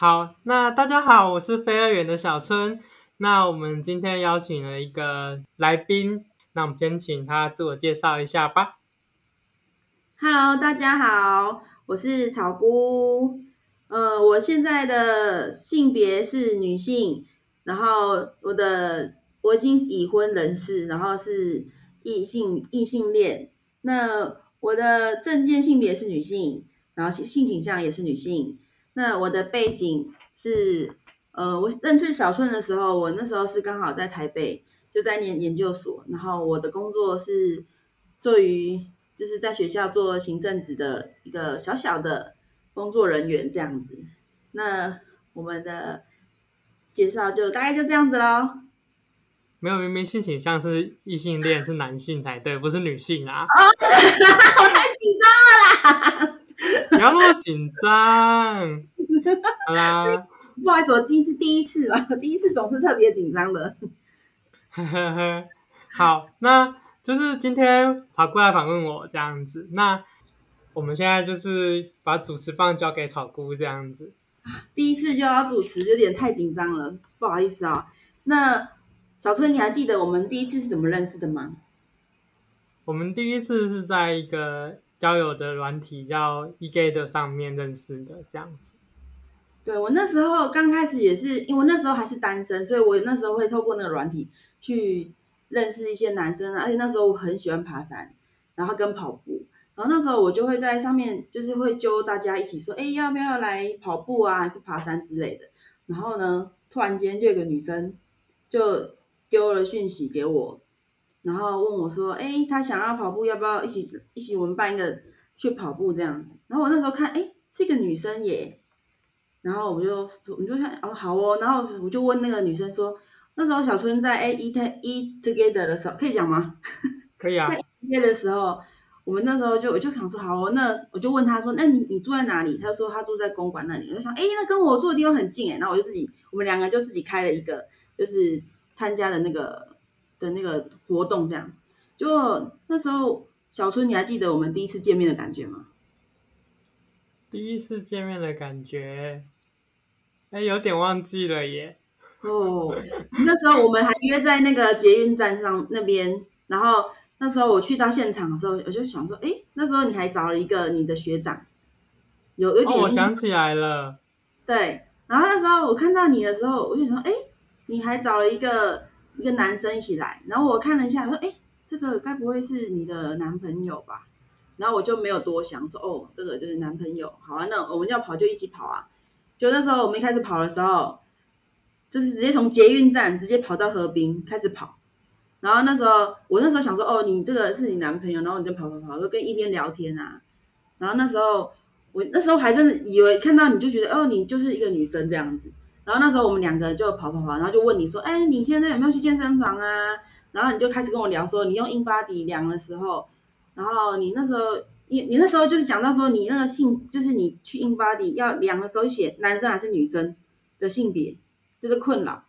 好，那大家好，我是飞二元的小春。那我们今天邀请了一个来宾，那我们先请他自我介绍一下吧。Hello，大家好，我是草菇。呃，我现在的性别是女性，然后我的我已经已婚人士，然后是异性异性恋。那我的证件性别是女性，然后性性倾向也是女性。那我的背景是，呃，我认识小顺的时候，我那时候是刚好在台北，就在研研究所，然后我的工作是做于就是在学校做行政职的一个小小的工作人员这样子。那我们的介绍就大概就这样子喽。没有，明明性倾向是异性恋，是男性才对，不是女性啊。哦，我太紧张了啦。不要那么紧张，好啦。不好意思，我第一次第一次吧，第一次总是特别紧张的。呵呵呵，好，那就是今天草菇来访问我这样子，那我们现在就是把主持棒交给草菇这样子。第一次就要主持，有点太紧张了，不好意思啊。那小春，你还记得我们第一次是怎么认识的吗？我们第一次是在一个。交友的软体叫 eGay 的上面认识的这样子。对，我那时候刚开始也是，因为我那时候还是单身，所以我那时候会透过那个软体去认识一些男生，而且那时候我很喜欢爬山，然后跟跑步，然后那时候我就会在上面就是会揪大家一起说，哎，要不要来跑步啊，还是爬山之类的。然后呢，突然间就有个女生就丢了讯息给我。然后问我说：“哎，他想要跑步，要不要一起一起我们办一个去跑步这样子？”然后我那时候看，哎，是一个女生耶。然后我就我就看，哦，好哦。然后我就问那个女生说：“那时候小春在哎 eat eat together 的时候，可以讲吗？” 可以啊。在 eat 的时候，我们那时候就我就想说，好哦，那我就问他说：“那你你住在哪里？”他说他住在公馆那里。我就想，哎，那跟我住的地方很近哎。然后我就自己，我们两个就自己开了一个，就是参加的那个。的那个活动这样子，就那时候小春，你还记得我们第一次见面的感觉吗？第一次见面的感觉，哎，有点忘记了耶。哦，那时候我们还约在那个捷运站上那边，然后那时候我去到现场的时候，我就想说，哎，那时候你还找了一个你的学长，有有点、哦，我想起来了。对，然后那时候我看到你的时候，我就想说，哎，你还找了一个。一个男生一起来，然后我看了一下，说：“哎，这个该不会是你的男朋友吧？”然后我就没有多想，说：“哦，这个就是男朋友。”好啊，那我们要跑就一起跑啊！就那时候我们一开始跑的时候，就是直接从捷运站直接跑到河滨开始跑。然后那时候我那时候想说：“哦，你这个是你男朋友。”然后你就跑跑跑，就跟一边聊天啊。然后那时候我那时候还真的以为看到你就觉得：“哦，你就是一个女生这样子。”然后那时候我们两个就跑跑跑，然后就问你说：“哎，你现在有没有去健身房啊？”然后你就开始跟我聊说，你用 InBody 量的时候，然后你那时候你你那时候就是讲到说，你那个性就是你去 InBody 要量的时候写男生还是女生的性别，就是困扰。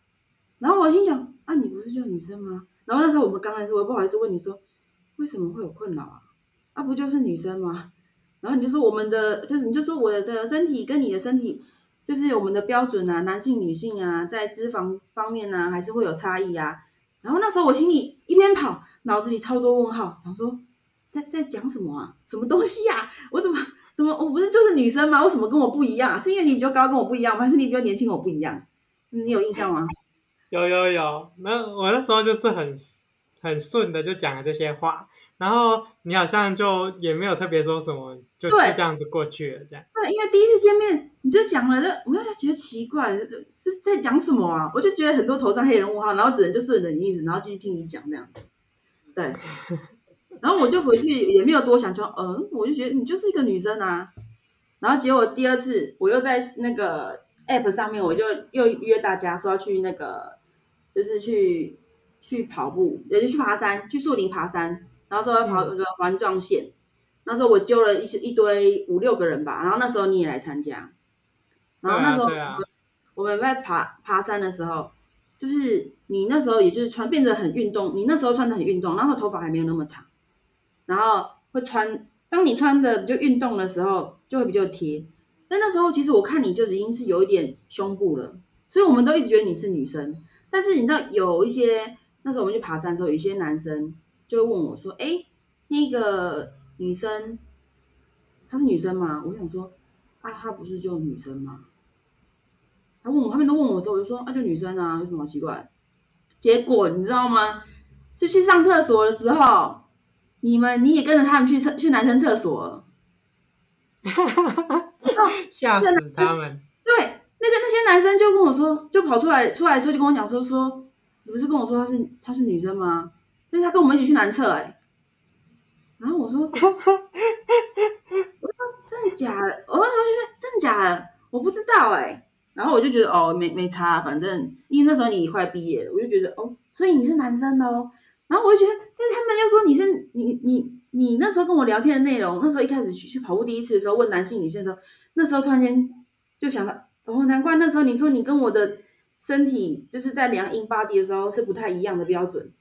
然后我心想：啊，你不是就女生吗？然后那时候我们刚开始我不好意思问你说，为什么会有困扰啊？啊，不就是女生吗？然后你就说我们的就是你就说我的身体跟你的身体。就是我们的标准啊，男性、女性啊，在脂肪方面呢、啊，还是会有差异啊。然后那时候我心里一边跑，脑子里超多问号，想说在在讲什么啊？什么东西呀、啊？我怎么怎么我不是就是女生吗？为什么跟我不一样？是因为你比较高跟我不一样吗？还是你比较年轻我不一样？你有印象吗？有有有，那我那时候就是很很顺的就讲了这些话。然后你好像就也没有特别说什么，就就这样子过去了，这样。对，因为第一次见面你就讲了，这我就觉得奇怪，是在讲什么啊？我就觉得很多头上黑人问号，然后只能就顺着你意思，然后继续听你讲这样。对，然后我就回去也没有多想，就嗯，我就觉得你就是一个女生啊。然后结果第二次我又在那个 App 上面，我就又约大家说要去那个，就是去去跑步，也就去爬山，去树林爬山，然后说要跑那个环状线。嗯、那时候我揪了一些一堆五六个人吧，然后那时候你也来参加。然后那时候我们在爬爬山的时候，就是你那时候也就是穿变得很运动，你那时候穿的很运动，然后头发还没有那么长，然后会穿，当你穿的就运动的时候，就会比较贴。但那时候其实我看你就已经是有一点胸部了，所以我们都一直觉得你是女生。但是你知道有一些那时候我们去爬山的时候，有一些男生就会问我说：“哎，那个女生她是女生吗？”我想说：“啊，她不是就女生吗？”他问我，他们都问我的时候，我就说啊，就女生啊，有什么好奇怪？结果你知道吗？是去上厕所的时候，你们你也跟着他们去厕去男生厕所了，吓死他们！对，那个那些男生就跟我说，就跑出来出来的时候就跟我讲说说，你不是跟我说她是她是女生吗？但是他跟我们一起去男厕哎、欸，然后我说，我说真的假的？我说真的假的？我不知道哎、欸。然后我就觉得哦，没没差，反正因为那时候你快毕业了，我就觉得哦，所以你是男生哦。然后我就觉得，但是他们又说你是你你你那时候跟我聊天的内容，那时候一开始去去跑步第一次的时候问男性女性的时候，那时候突然间就想到哦，难怪那时候你说你跟我的身体就是在量 InBody 的时候是不太一样的标准。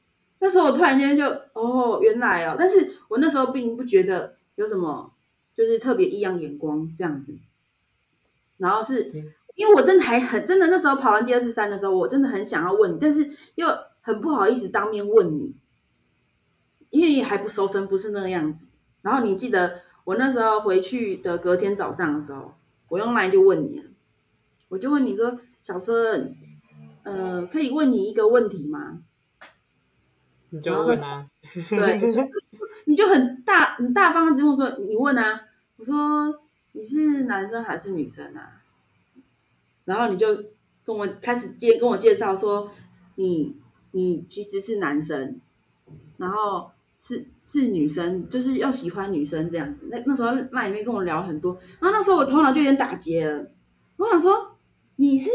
那时候我突然间就哦，原来哦，但是我那时候并不觉得有什么就是特别异样眼光这样子，然后是。嗯因为我真的还很真的，那时候跑完第二次山的时候，我真的很想要问你，但是又很不好意思当面问你，因为也还不熟，身不是那个样子。然后你记得我那时候回去的隔天早上的时候，我用 LINE 就问你了，我就问你说：“小春，呃，可以问你一个问题吗？”你就问啊，对，你就 很大很大方的直问说：“你问啊。”我说：“你是男生还是女生啊？”然后你就跟我开始介跟我介绍说你，你你其实是男生，然后是是女生，就是要喜欢女生这样子。那那时候那里面跟我聊很多，然后那时候我头脑就有点打结了。我想说你是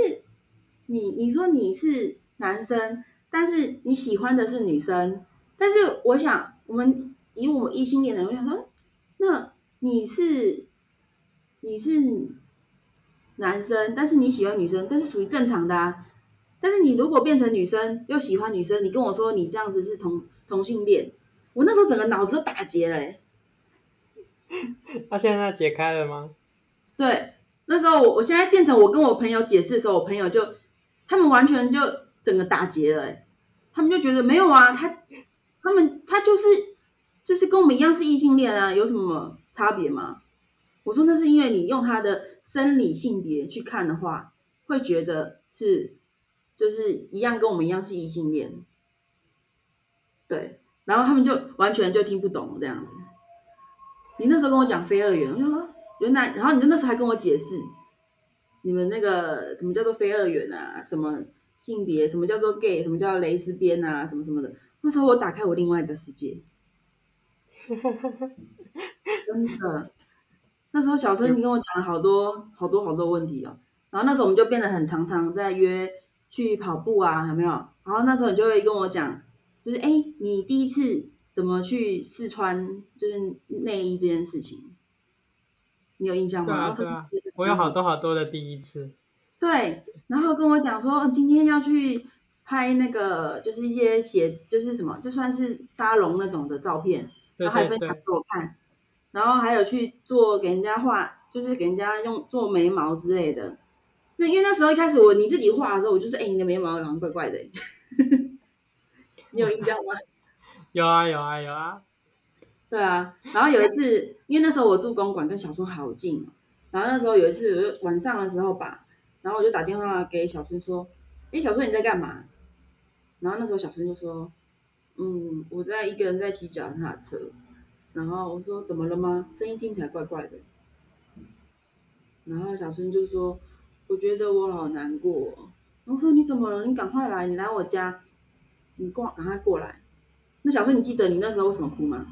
你你说你是男生，但是你喜欢的是女生，但是我想我们以我们异性恋的人，我想说，那你是你是。男生，但是你喜欢女生，但是属于正常的啊。但是你如果变成女生又喜欢女生，你跟我说你这样子是同同性恋，我那时候整个脑子都打结了欸。他现在解开了吗？对，那时候我我现在变成我跟我朋友解释的时候，我朋友就他们完全就整个打结了欸，他们就觉得没有啊，他他们他就是就是跟我们一样是异性恋啊，有什么差别吗？我说那是因为你用他的生理性别去看的话，会觉得是就是一样跟我们一样是异性恋，对，然后他们就完全就听不懂这样子。你那时候跟我讲非二元，我就说原来，然后你那时候还跟我解释，你们那个什么叫做非二元啊，什么性别，什么叫做 gay，什么叫蕾丝边啊，什么什么的。那时候我打开我另外一个世界，真的。那时候小春，你跟我讲了好多好多好多问题哦，然后那时候我们就变得很常常在约去跑步啊，有没有？然后那时候你就会跟我讲，就是哎，你第一次怎么去试穿就是内衣这件事情，你有印象吗？对啊，对啊，我有好多好多的第一次。对，然后跟我讲说今天要去拍那个就是一些写，就是什么，就算是沙龙那种的照片，然后还分享给我看。然后还有去做给人家画，就是给人家用做眉毛之类的。那因为那时候一开始我你自己画的时候，我就是哎，你的眉毛好像怪怪的，你有印象吗？有啊有啊有啊。对啊，然后有一次，因为那时候我住公馆，跟小春好近，然后那时候有一次晚上的时候吧，然后我就打电话给小春说：“哎，小春你在干嘛？”然后那时候小春就说：“嗯，我在一个人在骑脚踏车。”然后我说怎么了吗？声音听起来怪怪的。然后小春就说：“我觉得我好难过。”我说：“你怎么了？你赶快来，你来我家，你过赶快过来。”那小春，你记得你那时候为什么哭吗？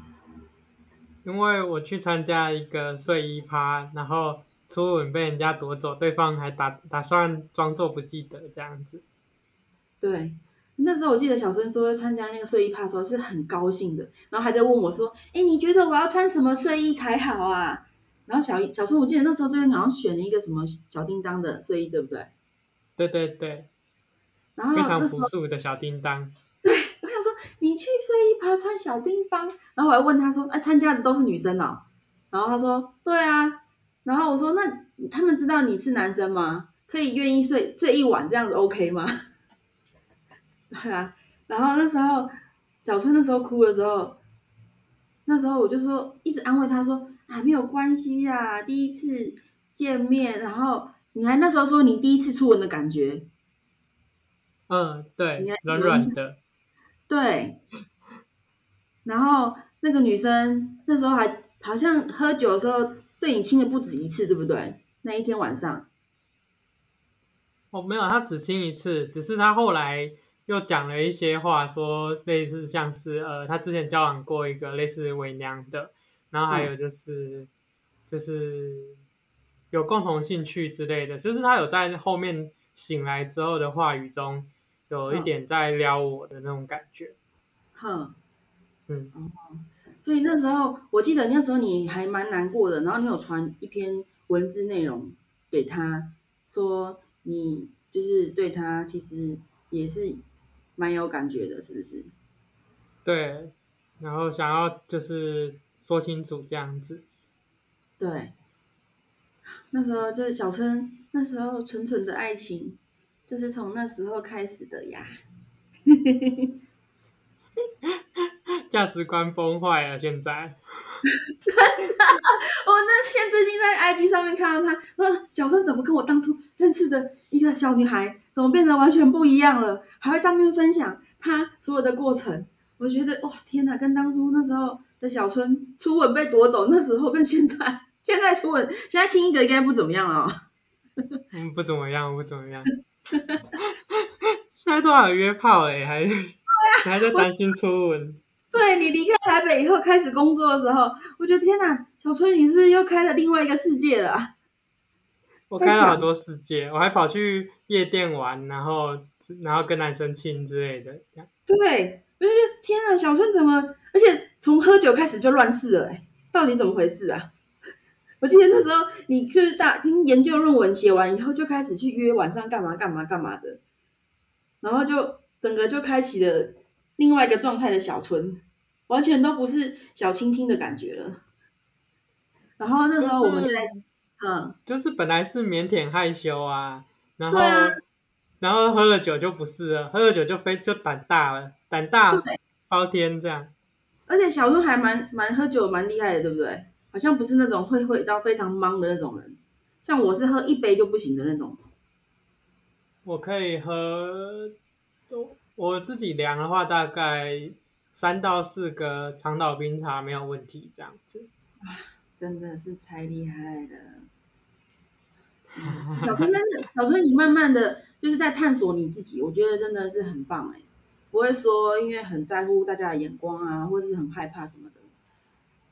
因为我去参加一个睡衣趴，然后初吻被人家夺走，对方还打打算装作不记得这样子。对，那时候我记得小春说参加那个睡衣趴的时候是很高兴的，然后还在问我说：“哎，你觉得我要穿什么睡衣才好啊？”然后小小春，我记得那时候最近好像选了一个什么小叮当的睡衣，对不对？对对对。然后非常朴素的小叮当。对，我想说你去睡衣趴穿小叮当，然后我还问他说：“哎，参加的都是女生哦？”然后他说：“对啊。”然后我说：“那他们知道你是男生吗？可以愿意睡睡一晚这样子 OK 吗？” 对啊。然后那时候小春那时候哭的时候，那时候我就说一直安慰他说。啊、没有关系呀、啊，第一次见面，然后你还那时候说你第一次初吻的感觉，嗯，对，你还软软的，对，然后那个女生那时候还好像喝酒的时候对你亲的不止一次，对不对？那一天晚上，哦，没有，他只亲一次，只是他后来又讲了一些话，说类似像是呃，他之前交往过一个类似伪娘的。然后还有就是，嗯、就是有共同兴趣之类的，就是他有在后面醒来之后的话语中，有一点在撩我的那种感觉。哼，嗯，哦，所以那时候我记得那时候你还蛮难过的，然后你有传一篇文字内容给他，说你就是对他其实也是蛮有感觉的，是不是？对，然后想要就是。说清楚这样子，对，那时候就是小春，那时候纯纯的爱情，就是从那时候开始的呀。价值观崩坏了，现在。真的，我那现最近在 IG 上面看到他，说小春怎么跟我当初认识的一个小女孩，怎么变得完全不一样了？还会上面分享他所有的过程。我觉得哇，天哪，跟当初那时候的。小春初吻被夺走，那时候跟现在，现在初吻，现在亲一个应该不怎么样了，哦。嗯，不怎么样，不怎么样。现在多少有约炮哎，还、啊、还在担心初吻。对，你离开台北以后开始工作的时候，我觉得天哪，小春你是不是又开了另外一个世界了？我开了好多世界，我还跑去夜店玩，然后然后跟男生亲之类的。对，我就觉得天哪，小春怎么，而且。从喝酒开始就乱试了，哎，到底怎么回事啊？我记得那时候你就是大听研究论文写完以后就开始去约晚上干嘛干嘛干嘛的，然后就整个就开启了另外一个状态的小春，完全都不是小清新的感觉了。然后那时候我们在，嗯，就是本来是腼腆害羞啊，然后然后喝了酒就不是了，喝了酒就非就胆大了，胆大包天这样。而且小春还蛮蛮喝酒蛮厉害的，对不对？好像不是那种会会到非常忙的那种人，像我是喝一杯就不行的那种。我可以喝，我自己量的话，大概三到四个长岛冰茶没有问题，这样子。真的是太厉害了。小春，但是小春，你慢慢的就是在探索你自己，我觉得真的是很棒哎。不会说，因为很在乎大家的眼光啊，或是很害怕什么的。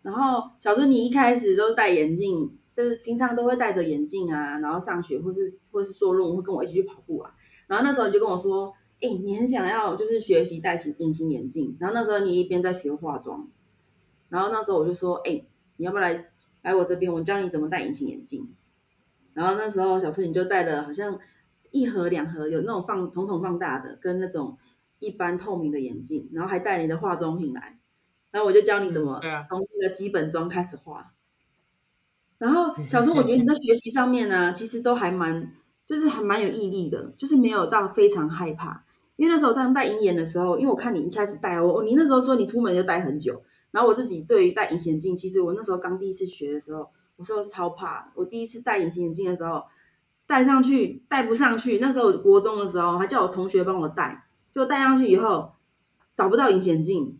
然后小春，你一开始都是戴眼镜，就是平常都会戴着眼镜啊，然后上学或是或是说论文，会跟我一起去跑步啊。然后那时候你就跟我说，哎，你很想要就是学习戴隐隐形眼镜。然后那时候你一边在学化妆，然后那时候我就说，哎，你要不要来来我这边，我教你怎么戴隐形眼镜。然后那时候小春你就戴了好像一盒两盒，有那种放统统放大的，跟那种。一般透明的眼镜，然后还带你的化妆品来，然后我就教你怎么从那个基本妆开始画。然后小春，我觉得你在学习上面呢、啊，其实都还蛮，就是还蛮有毅力的，就是没有到非常害怕。因为那时候这样戴隐眼的时候，因为我看你一开始戴哦，你那时候说你出门就戴很久，然后我自己对于戴隐形眼镜，其实我那时候刚第一次学的时候，我说超怕。我第一次戴隐形眼镜的时候，戴上去戴不上去，那时候国中的时候还叫我同学帮我戴。就戴上去以后，找不到隐形眼镜，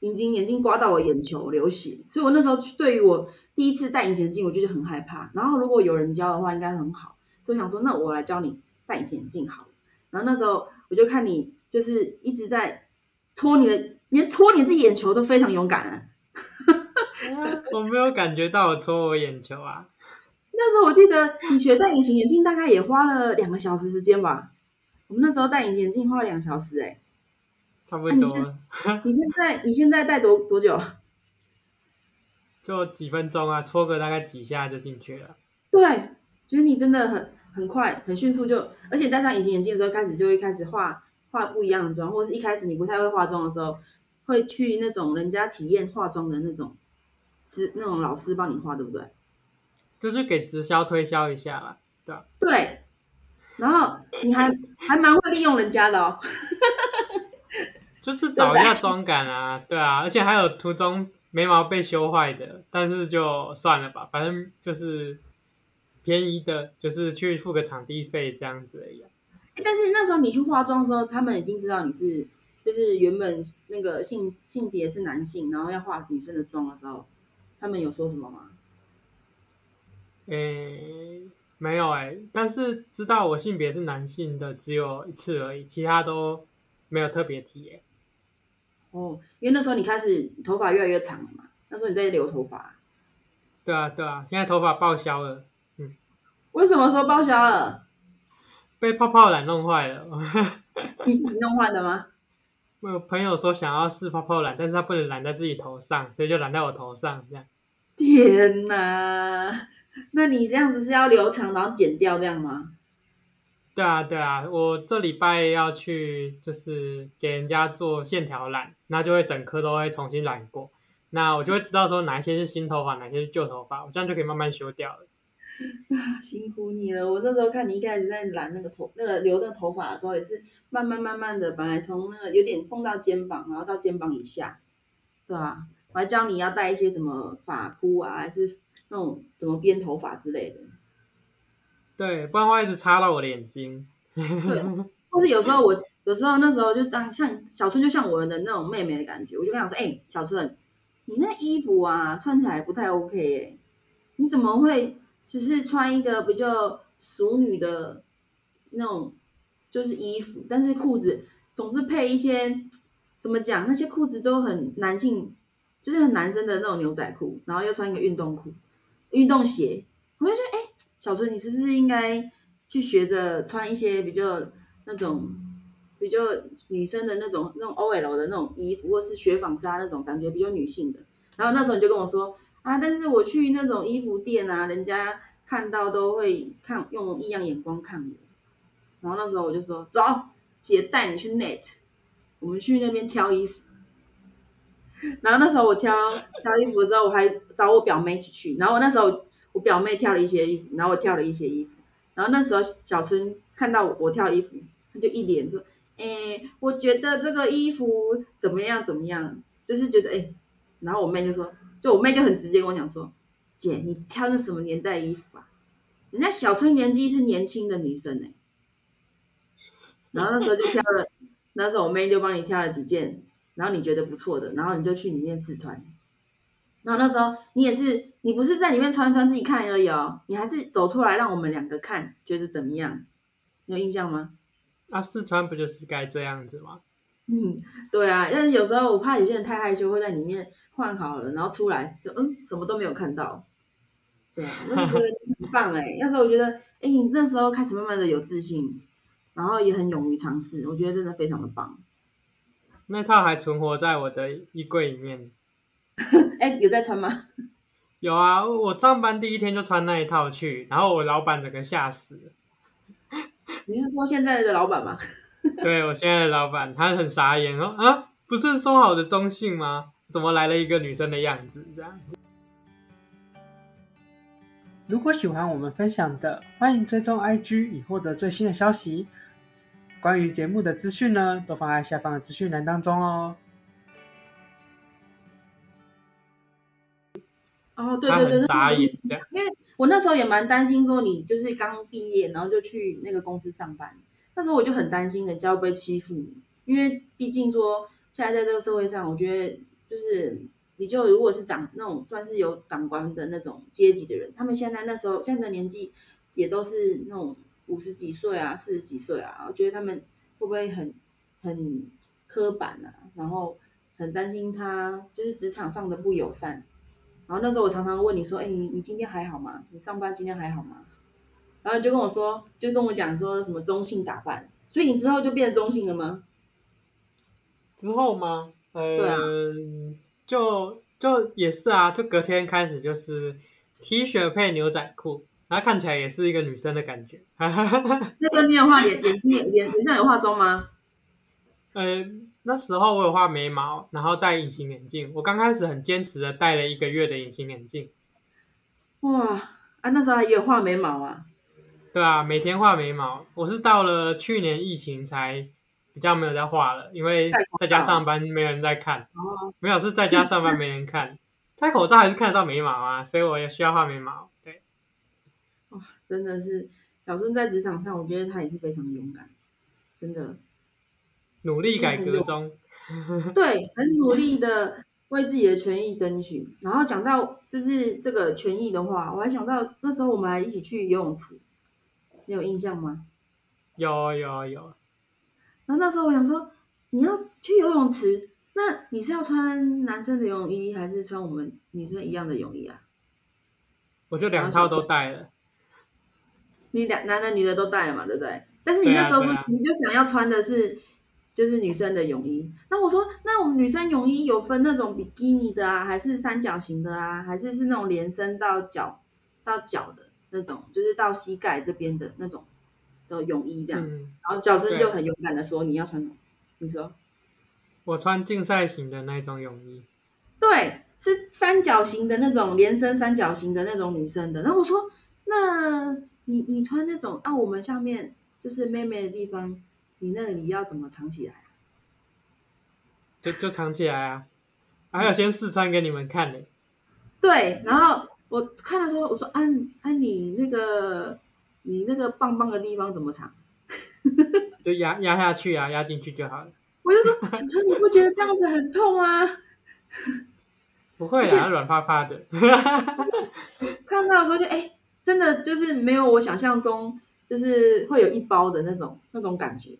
眼睛眼镜刮到我眼球流血，所以我那时候对于我第一次戴隐形眼镜，我就很害怕。然后如果有人教的话，应该很好，就想说那我来教你戴隐形眼镜好了。然后那时候我就看你就是一直在搓你的，连搓你自己眼球都非常勇敢啊。我没有感觉到我搓我眼球啊。那那时候我记得你学戴隐形眼镜大概也花了两个小时时间吧？我们那时候戴隐形眼镜花了两小时，欸，哎，差不多，啊。你现在你现在戴多多久？就几分钟啊，搓个大概几下就进去了。对，觉得你真的很很快，很迅速就，而且戴上隐形眼镜的时候，开始就会开始化化不一样的妆，或者是一开始你不太会化妆的时候，会去那种人家体验化妆的那种，是那种老师帮你化，对不对？就是给直销推销一下啦，对吧？对，然后你还 还蛮会利用人家的哦，就是找一下 妆感啊，对啊，而且还有途中。眉毛被修坏的，但是就算了吧，反正就是便宜的，就是去付个场地费这样子而已啊。但是那时候你去化妆的时候，他们已经知道你是就是原本那个性性别是男性，然后要化女生的妆的时候，他们有说什么吗？诶，没有诶，但是知道我性别是男性的只有一次而已，其他都没有特别提诶。哦，因为那时候你开始头发越来越长了嘛，那时候你在留头发。对啊，对啊，现在头发报销了。嗯，为什么说报销了？被泡泡染弄坏了。你自己弄坏的吗？我有朋友说想要试泡泡染，但是他不能染在自己头上，所以就染在我头上这样。天哪，那你这样子是要留长然后剪掉这样吗？对啊，对啊，我这礼拜要去，就是给人家做线条染，那就会整颗都会重新染过，那我就会知道说哪一些是新头发，哪些是旧头发，我这样就可以慢慢修掉了。啊，辛苦你了！我那时候看你一开始在染那个头，那个留那个头发的时候，也是慢慢慢慢的，本来从那个有点碰到肩膀，然后到肩膀以下，对啊，我还教你要带一些什么发箍啊，还是那种怎么编头发之类的。对，不然会一直插到我的眼睛。对，或者有时候我有时候那时候就当像小春，就像我的那种妹妹的感觉，我就跟她说：“哎、欸，小春，你那衣服啊穿起来不太 OK 哎，你怎么会只是穿一个比较淑女的那种就是衣服，但是裤子总是配一些怎么讲？那些裤子都很男性，就是很男生的那种牛仔裤，然后又穿一个运动裤、运动鞋，我就觉得哎。”小春，你是不是应该去学着穿一些比较那种比较女生的那种那种 OL 的那种衣服，或是雪纺纱那种感觉比较女性的？然后那时候你就跟我说啊，但是我去那种衣服店啊，人家看到都会看用异样眼光看我。然后那时候我就说，走，姐带你去 Net，我们去那边挑衣服。然后那时候我挑挑衣服之后，我还找我表妹一起去。然后我那时候。我表妹挑了一些衣服，然后我挑了一些衣服，然后那时候小春看到我，我挑衣服，他就一脸说：“哎、我觉得这个衣服怎么样？怎么样？就是觉得哎、”然后我妹就说：“就我妹就很直接跟我讲说，姐，你挑的什么年代衣服啊？人家小春年纪是年轻的女生呢、欸。”然后那时候就挑了，那时候我妹就帮你挑了几件，然后你觉得不错的，然后你就去里面试穿。然后那时候你也是，你不是在里面穿穿自己看而已哦，你还是走出来让我们两个看，觉得怎么样？有印象吗？啊，试穿不就是该这样子吗？嗯，对啊，但是有时候我怕有些人太害羞，会在里面换好了，然后出来就嗯，什么都没有看到。对啊，那时候觉得很棒哎，那时候我觉得，哎，你那时候开始慢慢的有自信，然后也很勇于尝试，我觉得真的非常的棒。那套还存活在我的衣柜里面。哎，有在穿吗？有啊，我上班第一天就穿那一套去，然后我老板整个吓死了。你是说现在的老板吗？对，我现在的老板，他很傻眼哦，啊，不是说好的中性吗？怎么来了一个女生的样子？这样。如果喜欢我们分享的，欢迎追踪 IG 以获得最新的消息。关于节目的资讯呢，都放在下方的资讯栏当中哦。哦，对对对，傻眼，因为我那时候也蛮担心，说你就是刚毕业，然后就去那个公司上班。那时候我就很担心人家会不会欺负你，因为毕竟说现在在这个社会上，我觉得就是你就如果是长那种算是有长官的那种阶级的人，他们现在那时候现在的年纪也都是那种五十几岁啊、四十几岁啊，我觉得他们会不会很很刻板啊？然后很担心他就是职场上的不友善。然后那时候我常常问你说，哎，你你今天还好吗？你上班今天还好吗？然后你就跟我说，就跟我讲说什么中性打扮，所以你之后就变成中性了吗？之后吗？呃，对啊，就就也是啊，就隔天开始就是 T 恤配牛仔裤，然后看起来也是一个女生的感觉。那个你有画眼眼睛眼脸上有化妆吗？呃，那时候我有画眉毛，然后戴隐形眼镜。我刚开始很坚持的戴了一个月的隐形眼镜。哇，啊，那时候还有画眉毛啊？对啊，每天画眉毛。我是到了去年疫情才比较没有在画了，因为在家上班没有人在看。哦，没有，是在家上班没人看，戴口罩还是看得到眉毛啊，所以我也需要画眉毛。对，哇，真的是小孙在职场上，我觉得他也是非常勇敢，真的。努力改革中，对，很努力的为自己的权益争取。然后讲到就是这个权益的话，我还想到那时候我们还一起去游泳池，你有印象吗？有有有。然后那时候我想说，你要去游泳池，那你是要穿男生的泳衣，还是穿我们女生一样的泳衣啊？我就两套都带了。你两男的女的都带了嘛，对不对？但是你那时候说，你就想要穿的是。就是女生的泳衣，那我说，那我们女生泳衣有分那种比基尼的啊，还是三角形的啊，还是是那种连身到脚到脚的那种，就是到膝盖这边的那种的泳衣这样。嗯、然后小春就很勇敢的说：“你要穿，你说。”我穿竞赛型的那种泳衣。对，是三角形的那种连身三角形的那种女生的。然后我说：“那你你穿那种啊，我们下面就是妹妹的地方。”你那里要怎么藏起来？就就藏起来啊！还要先试穿给你们看呢。对，然后我看的时候，我说：“安安，你那个你那个棒棒的地方怎么藏？” 就压压下去啊，压进去就好了。我就说：“小春，你不觉得这样子很痛吗？”不会啊，软趴趴的。看到的时候就哎、欸，真的就是没有我想象中，就是会有一包的那种那种感觉。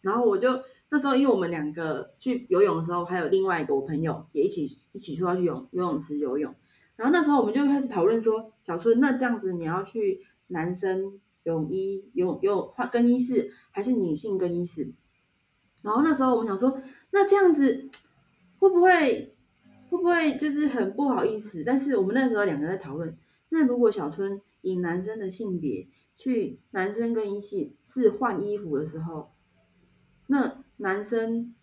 然后我就那时候，因为我们两个去游泳的时候，还有另外一个我朋友也一起一起说要去游游泳池游泳。然后那时候我们就开始讨论说，小春，那这样子你要去男生泳衣有有换更衣室，还是女性更衣室？然后那时候我们想说，那这样子会不会会不会就是很不好意思？但是我们那时候两个在讨论，那如果小春以男生的性别去男生更衣室是换衣服的时候。那男生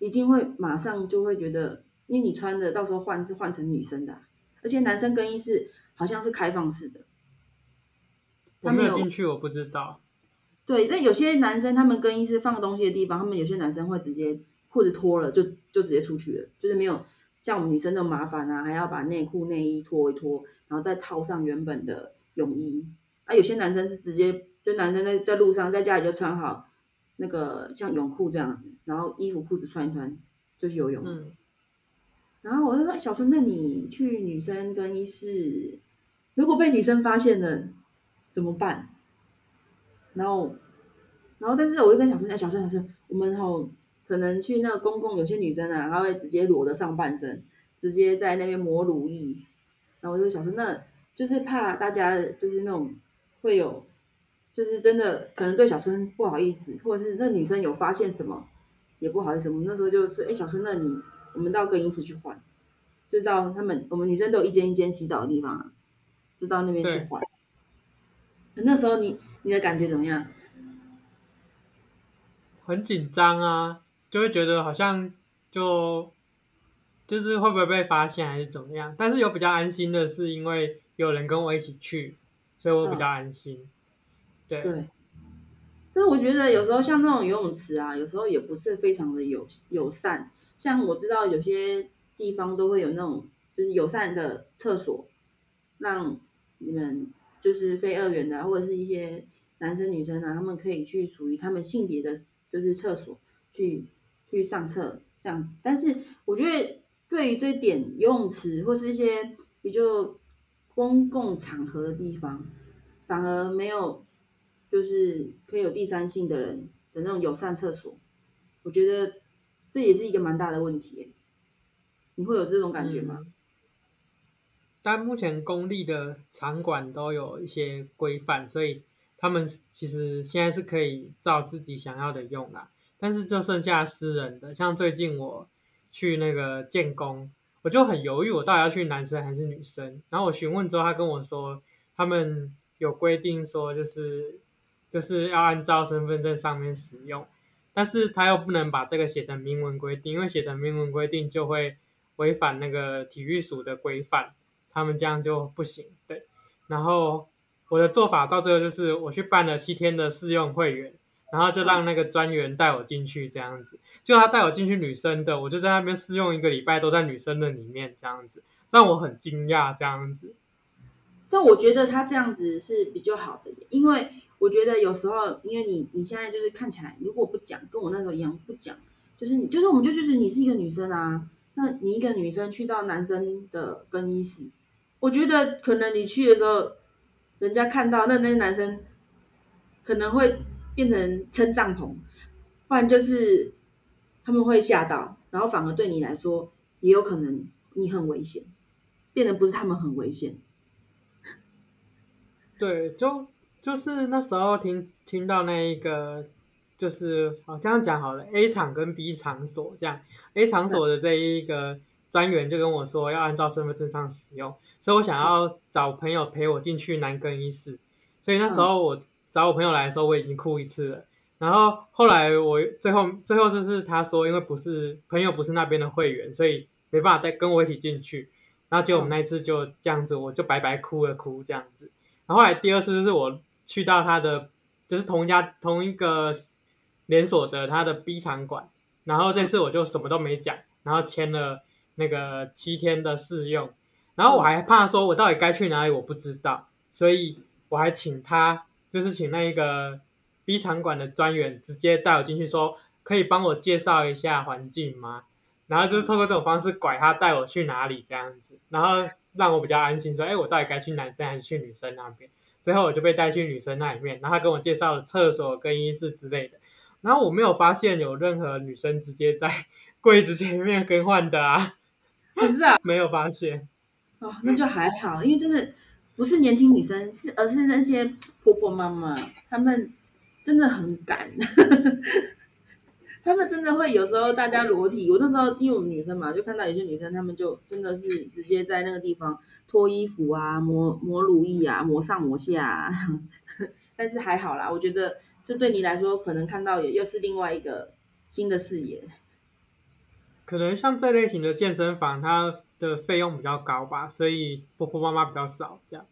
一定会马上就会觉得，因为你穿的到时候换是换成女生的，而且男生更衣室好像是开放式的。我没有进去，我不知道。对，那有些男生他们更衣室放东西的地方，他们有些男生会直接裤子脱了就就直接出去了，就是没有像我们女生那么麻烦啊，还要把内裤内衣脱一脱，然后再套上原本的泳衣。啊，有些男生是直接就男生在在路上在家里就穿好。那个像泳裤这样，然后衣服裤子穿一穿就去游泳。嗯。然后我就说：“小春，那你去女生更衣室，如果被女生发现了怎么办？”然后，然后但是我就跟小春讲：“小春，小春，我们吼可能去那个公共，有些女生啊，她会直接裸的上半身，直接在那边抹乳液。”然后我就说：“小春，那就是怕大家就是那种会有。”就是真的可能对小春不好意思，或者是那女生有发现什么也不好意思。我们那时候就是，哎，小春，那你我们到更衣室去换，就到他们我们女生都有一间一间洗澡的地方啊，就到那边去换。那时候你你的感觉怎么样？很紧张啊，就会觉得好像就就是会不会被发现还是怎么样？但是有比较安心的是，因为有人跟我一起去，所以我比较安心。哦对，对，但是我觉得有时候像那种游泳池啊，有时候也不是非常的友友善。像我知道有些地方都会有那种就是友善的厕所，让你们就是非二元的或者是一些男生女生啊，他们可以去属于他们性别的就是厕所去去上厕这样子。但是我觉得对于这一点，游泳池或是一些比较公共场合的地方，反而没有。就是可以有第三性的人的那种友善厕所，我觉得这也是一个蛮大的问题。你会有这种感觉吗？但目前公立的场馆都有一些规范，所以他们其实现在是可以照自己想要的用啦。但是就剩下私人的，像最近我去那个建工，我就很犹豫，我到底要去男生还是女生。然后我询问之后，他跟我说，他们有规定说，就是就是要按照身份证上面使用，但是他又不能把这个写成明文规定，因为写成明文规定就会违反那个体育署的规范，他们这样就不行。对，然后我的做法到最后就是我去办了七天的试用会员。然后就让那个专员带我进去，这样子。就他带我进去女生的，我就在那边试用一个礼拜，都在女生的里面，这样子，让我很惊讶，这样子。但我觉得他这样子是比较好的，因为我觉得有时候，因为你你现在就是看起来，如果不讲，跟我那时候一样不讲，就是你就是我们就就是你是一个女生啊，那你一个女生去到男生的更衣室，我觉得可能你去的时候，人家看到那那些男生可能会。变成撑帐篷，不然就是他们会吓到，然后反而对你来说也有可能你很危险，变得不是他们很危险。对，就就是那时候听听到那一个，就是哦这样讲好了，A 场跟 B 场所这样，A 场所的这一个专员就跟我说要按照身份证上使用，所以我想要找朋友陪我进去男更衣室，所以那时候我。找我朋友来的时候，我已经哭一次了。然后后来我最后最后就是他说，因为不是朋友不是那边的会员，所以没办法再跟我一起进去。然后结果我们那一次就这样子，我就白白哭了哭这样子。然后后来第二次就是我去到他的就是同一家同一个连锁的他的 B 场馆，然后这次我就什么都没讲，然后签了那个七天的试用。然后我还怕说我到底该去哪里，我不知道，所以我还请他。就是请那一个 B 场馆的专员直接带我进去，说可以帮我介绍一下环境吗？然后就是透过这种方式拐他带我去哪里这样子，然后让我比较安心，说，哎，我到底该去男生还是去女生那边？最后我就被带去女生那里面，然后他跟我介绍了厕所、更衣室之类的。然后我没有发现有任何女生直接在 柜子前面更换的啊，不是啊，没有发现。哦，那就还好，因为真的。不是年轻女生，是而是那些婆婆妈妈，她们真的很敢，她们真的会有时候大家裸体。我那时候因为我们女生嘛，就看到有些女生，她们就真的是直接在那个地方脱衣服啊，抹抹乳液啊，抹上抹下啊。但是还好啦，我觉得这对你来说，可能看到也又是另外一个新的视野。可能像这类型的健身房，它。的费用比较高吧，所以婆婆妈妈比较少这样。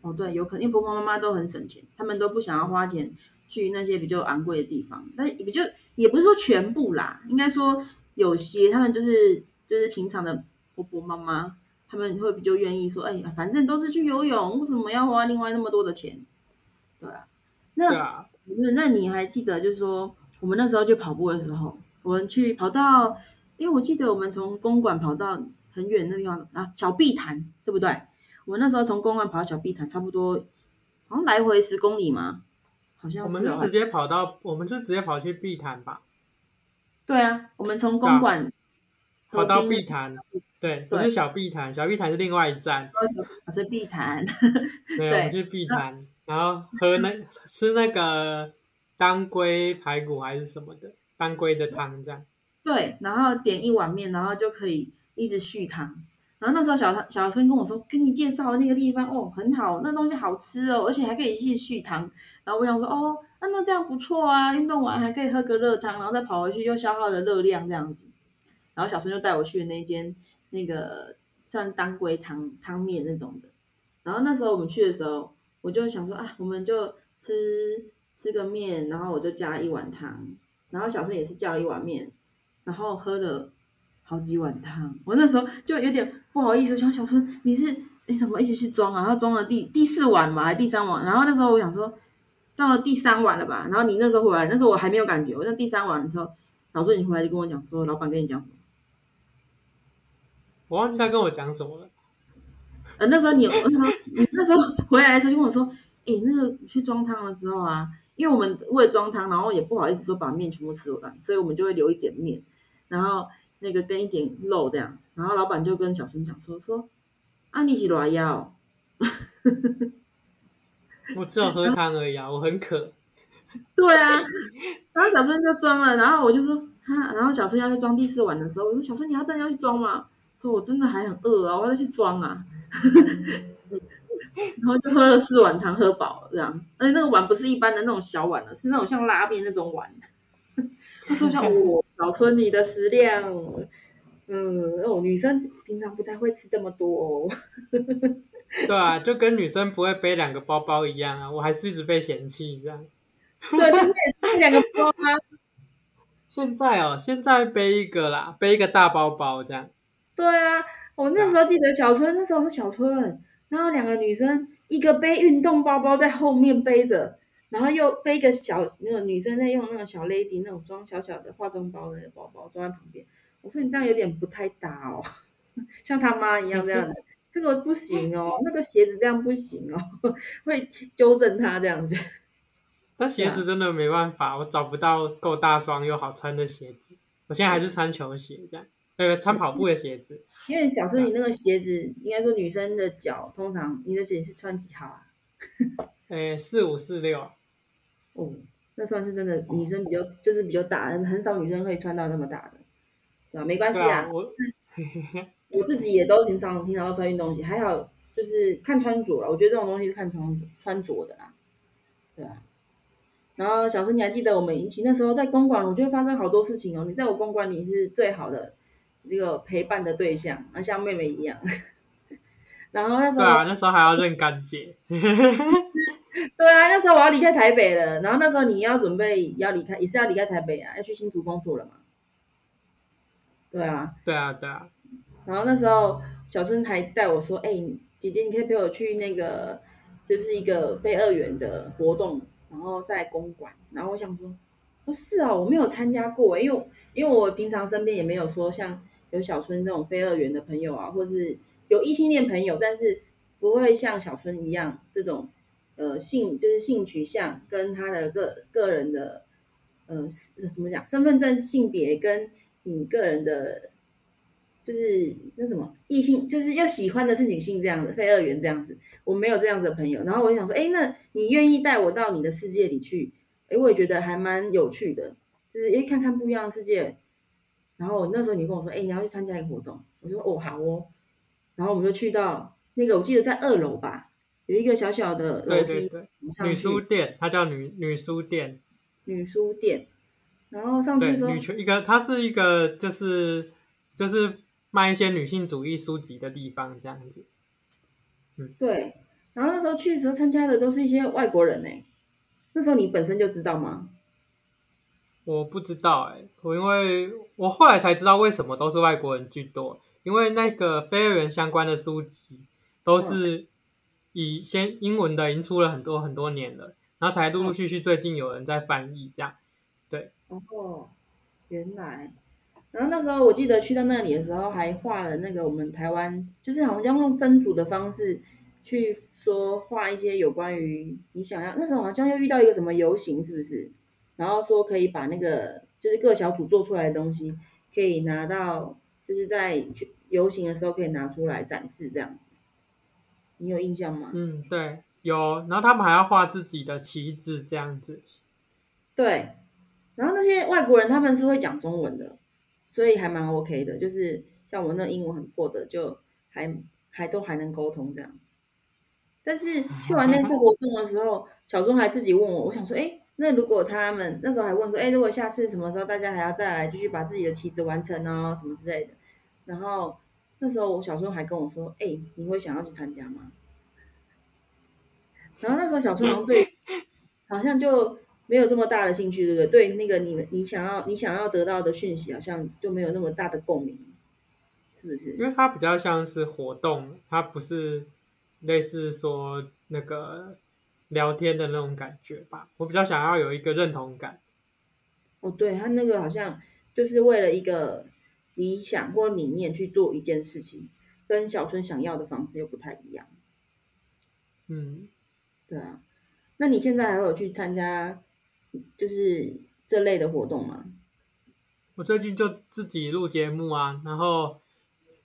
哦，对，有可能因为婆婆妈妈都很省钱，他们都不想要花钱去那些比较昂贵的地方。但比较也不是说全部啦，应该说有些他们就是就是平常的婆婆妈妈，他们会比较愿意说，哎呀，反正都是去游泳，为什么要花另外那么多的钱？对啊，那那你还记得就是说我们那时候去跑步的时候，我们去跑到，因为我记得我们从公馆跑到。很远的地方啊，小碧潭对不对？我那时候从公馆跑到小碧潭，差不多好像来回十公里嘛，好像是。我们是直接跑到，我们是直接跑去碧潭吧？对啊，我们从公馆跑到碧潭，对，不是小碧潭，小碧潭是另外一站。我是碧潭，对，我们去碧潭，然后喝那吃那个当归排骨还是什么的当归的汤这样。对，然后点一碗面，然后就可以。一直续汤，然后那时候小小孙跟我说，跟你介绍那个地方哦，很好，那东西好吃哦，而且还可以继续续汤。然后我想说，哦，那那这样不错啊，运动完还可以喝个热汤，然后再跑回去又消耗了热量这样子。然后小孙就带我去那间那个像当归汤汤面那种的。然后那时候我们去的时候，我就想说啊，我们就吃吃个面，然后我就加一碗汤，然后小孙也是叫了一碗面，然后喝了。好几碗汤，我那时候就有点不好意思，想小春，你是你怎么一起去装啊？然后装了第第四碗嘛，还第三碗？然后那时候我想说，到了第三碗了吧？然后你那时候回来，那时候我还没有感觉。我在第三碗的时候，老师你回来就跟我讲说，老板跟你讲什么？我忘记他跟我讲什么了。呃，那时候你，那时候你那时候回来的时候就跟我说，哎、欸，那个去装汤的时候啊，因为我们为了装汤，然后也不好意思说把面全部吃完，所以我们就会留一点面，然后。那个跟一点肉这样子，然后老板就跟小春讲说说，啊，你是偌枵？我只有喝汤而已啊，我很渴。对啊，然后小春就装了，然后我就说哈，然后小春要去装第四碗的时候，我说小春你要真的要去装吗？说我真的还很饿啊，我要去装啊。然后就喝了四碗汤，喝饱了这样。而且那个碗不是一般的那种小碗的，是那种像拉面那种碗。他说像我小春你的食量，嗯，哦，女生平常不太会吃这么多哦。对啊，就跟女生不会背两个包包一样啊，我还是一直被嫌弃这样。对，现在也是两个包啊。现在哦，现在背一个啦，背一个大包包这样。对啊，我那时候记得小春，那时候是小春，然后两个女生，一个背运动包包在后面背着，然后又背一个小那个女生在用那个小 lady 那种装小小的化妆包的那个包包装在旁边。我说你这样有点不太搭哦，像他妈一样这样子。这个不行哦，那个鞋子这样不行哦，会纠正他这样子。那鞋子真的没办法，我找不到够大双又好穿的鞋子。我现在还是穿球鞋这样，呃，穿跑步的鞋子。因为小时候你那个鞋子，应该说女生的脚通常你的鞋是穿几号啊？呃，四五四六。哦，那算是真的女生比较就是比较大，很少女生可以穿到那么大的，对吧？没关系啊，我。我自己也都平常平常都穿运动鞋，还好就是看穿着了。我觉得这种东西是看穿穿着的啦，对啊。然后小春，你还记得我们一起那时候在公馆，我觉得发生好多事情哦。你在我公馆里是最好的那个陪伴的对象，啊像妹妹一样。然后那时候，对啊，那时候还要认干姐。对啊，那时候我要离开台北了。然后那时候你要准备要离开，也是要离开台北啊，要去新竹工作了嘛。对啊，对啊，对啊。然后那时候小春还带我说：“哎、欸，姐姐，你可以陪我去那个，就是一个非二元的活动，然后在公馆。”然后我想说：“不是啊，我没有参加过，因为因为我平常身边也没有说像有小春这种非二元的朋友啊，或是有异性恋朋友，但是不会像小春一样这种呃性就是性取向跟他的个个人的呃怎么讲身份证性别跟你个人的。”就是那什么异性，就是要喜欢的是女性这样子，非二元这样子，我没有这样子的朋友。然后我就想说，哎，那你愿意带我到你的世界里去？哎，我也觉得还蛮有趣的，就是哎，看看不一样的世界。然后那时候你跟我说，哎，你要去参加一个活动，我说哦，好哦。然后我们就去到那个，我记得在二楼吧，有一个小小的楼梯，对对对，女书店，它叫女女书店，女书店。然后上去说，女权一个，它是一个，就是就是。卖一些女性主义书籍的地方，这样子。嗯，对。然后那时候去的时候，参加的都是一些外国人呢。那时候你本身就知道吗？我不知道哎，我因为我后来才知道为什么都是外国人居多，因为那个非二元相关的书籍都是以先英文的，已经出了很多很多年了，然后才陆陆续续最近有人在翻译这样。对。哦，原来。然后那时候我记得去到那里的时候，还画了那个我们台湾，就是好像用分组的方式去说画一些有关于你想要。那时候好像又遇到一个什么游行，是不是？然后说可以把那个就是各小组做出来的东西，可以拿到，就是在游行的时候可以拿出来展示这样子。你有印象吗？嗯，对，有。然后他们还要画自己的旗子这样子。对。然后那些外国人他们是会讲中文的。所以还蛮 OK 的，就是像我那英文很破的，就还还都还能沟通这样子。但是去完那次活动的时候，小钟还自己问我，我想说，哎，那如果他们那时候还问说，哎，如果下次什么时候大家还要再来继续把自己的旗子完成哦，什么之类的。然后那时候我小时候还跟我说，哎，你会想要去参加吗？然后那时候小钟好像对，好像就。没有这么大的兴趣，对不对？对那个你们你想要你想要得到的讯息，好像就没有那么大的共鸣，是不是？因为它比较像是活动，它不是类似说那个聊天的那种感觉吧？我比较想要有一个认同感。哦，对，他那个好像就是为了一个理想或理念去做一件事情，跟小春想要的房子又不太一样。嗯，对啊。那你现在还会有去参加？就是这类的活动吗？我最近就自己录节目啊，然后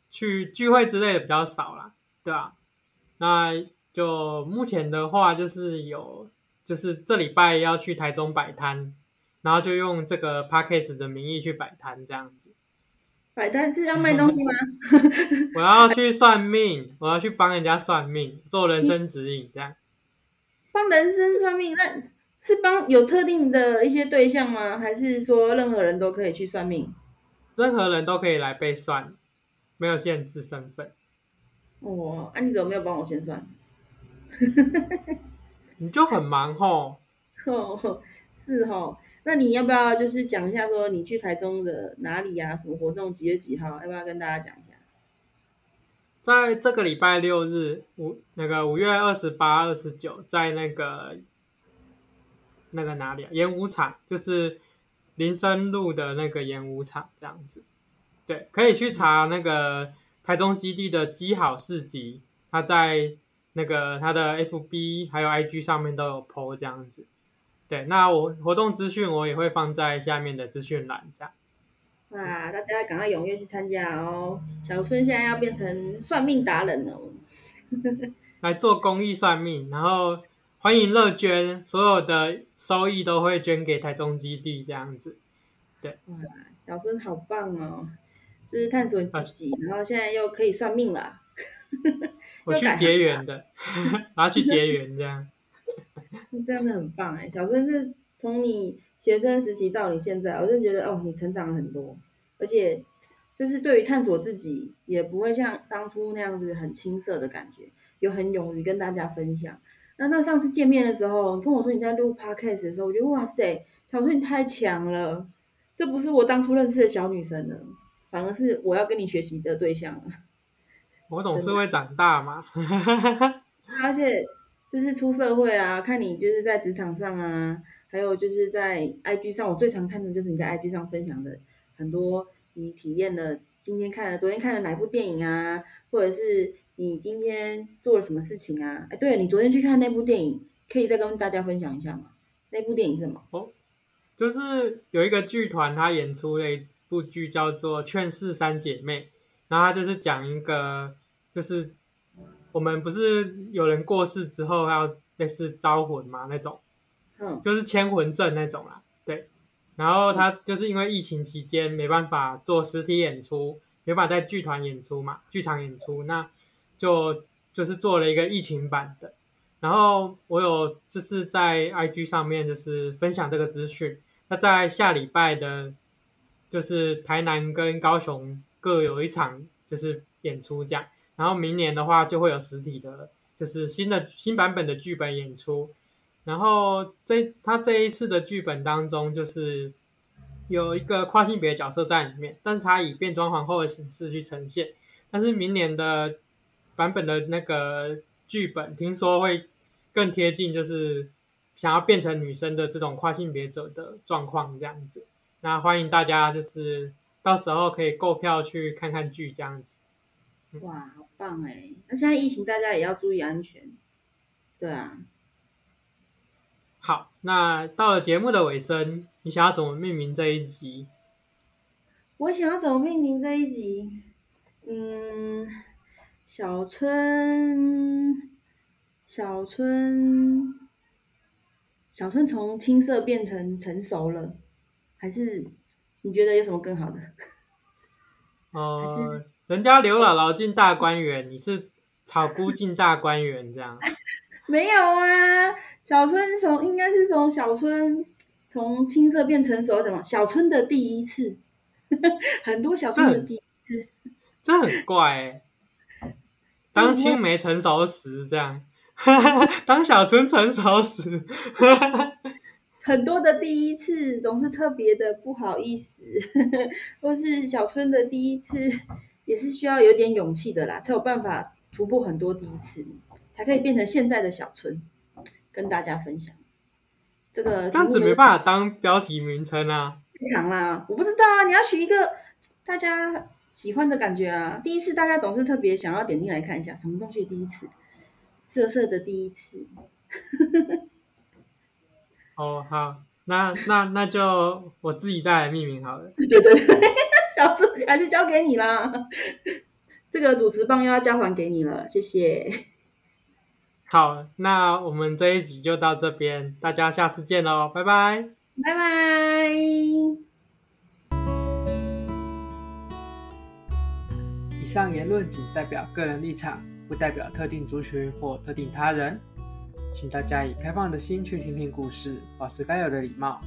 去聚会之类的比较少啦。对啊，那就目前的话，就是有，就是这礼拜要去台中摆摊，然后就用这个 p a c k a g e 的名义去摆摊，这样子。摆摊是要卖 东西吗？我要去算命，我要去帮人家算命，做人生指引，这样。帮人生算命，那是帮有特定的一些对象吗？还是说任何人都可以去算命？任何人都可以来被算，没有限制身份。哦，啊，你怎么没有帮我先算？你就很忙吼。哦，是吼。那你要不要就是讲一下，说你去台中的哪里呀、啊？什么活动？几月几号？要不要跟大家讲一下？在这个礼拜六日，五那个五月二十八、二十九，在那个那个哪里啊？演武场，就是林森路的那个演武场，这样子。对，可以去查那个台中基地的基好市集，他在那个他的 FB 还有 IG 上面都有 po 这样子。对，那我活动资讯我也会放在下面的资讯栏，这样。哇，大家赶快踊跃去参加哦！小春现在要变成算命达人了，来做公益算命，然后欢迎乐捐，所有的收益都会捐给台中基地，这样子。对，哇，小春好棒哦！就是探索自己，啊、然后现在又可以算命了。我去结缘的，然后去结缘这样。真的很棒哎，小春是从你学生时期到你现在，我就觉得哦，你成长了很多，而且就是对于探索自己，也不会像当初那样子很青涩的感觉，又很勇于跟大家分享。那那上次见面的时候，你跟我说你在录 podcast 的时候，我觉得哇塞，小春你太强了，这不是我当初认识的小女生了，反而是我要跟你学习的对象了。我总是会长大嘛，而且。就是出社会啊，看你就是在职场上啊，还有就是在 IG 上，我最常看的就是你在 IG 上分享的很多你体验了今天看了、昨天看了哪部电影啊，或者是你今天做了什么事情啊？哎，对，你昨天去看那部电影，可以再跟大家分享一下吗？那部电影是什么？哦，就是有一个剧团，他演出了一部剧叫做《劝世三姐妹》，然后他就是讲一个就是。我们不是有人过世之后要类似招魂嘛，那种，嗯，就是迁魂阵那种啦，对。然后他就是因为疫情期间没办法做实体演出，没办法在剧团演出嘛，剧场演出，那就就是做了一个疫情版的。然后我有就是在 IG 上面就是分享这个资讯。那在下礼拜的，就是台南跟高雄各有一场就是演出这样。然后明年的话就会有实体的，就是新的新版本的剧本演出。然后这他这一次的剧本当中，就是有一个跨性别角色在里面，但是他以变装皇后的形式去呈现。但是明年的版本的那个剧本，听说会更贴近，就是想要变成女生的这种跨性别者的状况这样子。那欢迎大家就是到时候可以购票去看看剧这样子。哇，好棒哎！那现在疫情，大家也要注意安全。对啊。好，那到了节目的尾声，你想要怎么命名这一集？我想要怎么命名这一集？嗯，小春，小春，小春从青涩变成成熟了，还是你觉得有什么更好的？哦、呃。人家刘姥姥进大观园，你是草菇进大观园这样？没有啊，小春从应该是从小春从青涩变成熟，怎么？小春的第一次，很多小春的第一次，这很怪哎、欸。当青梅成熟时这样，当小春成熟时，很多的第一次总是特别的不好意思，或是小春的第一次。也是需要有点勇气的啦，才有办法突破很多第一次，才可以变成现在的小春，跟大家分享。这个这样子没办法当标题名称啊，太长啦，我不知道啊，你要取一个大家喜欢的感觉啊。第一次大家总是特别想要点进来看一下，什么东西第一次，色色的第一次。哦，好，那那那就我自己再来命名好了。对 对对。小春还是交给你啦，这个主持棒又要交还给你了，谢谢。好，那我们这一集就到这边，大家下次见喽，拜拜，拜拜。以上言论仅代表个人立场，不代表特定族群或特定他人，请大家以开放的心去听听故事，保持该有的礼貌。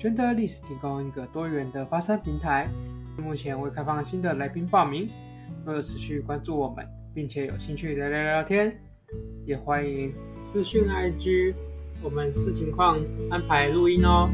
捐的历史提供一个多元的发声平台，目前未开放新的来宾报名，若有持续关注我们，并且有兴趣聊聊聊天。也欢迎私讯 IG，我们视情况安排录音哦。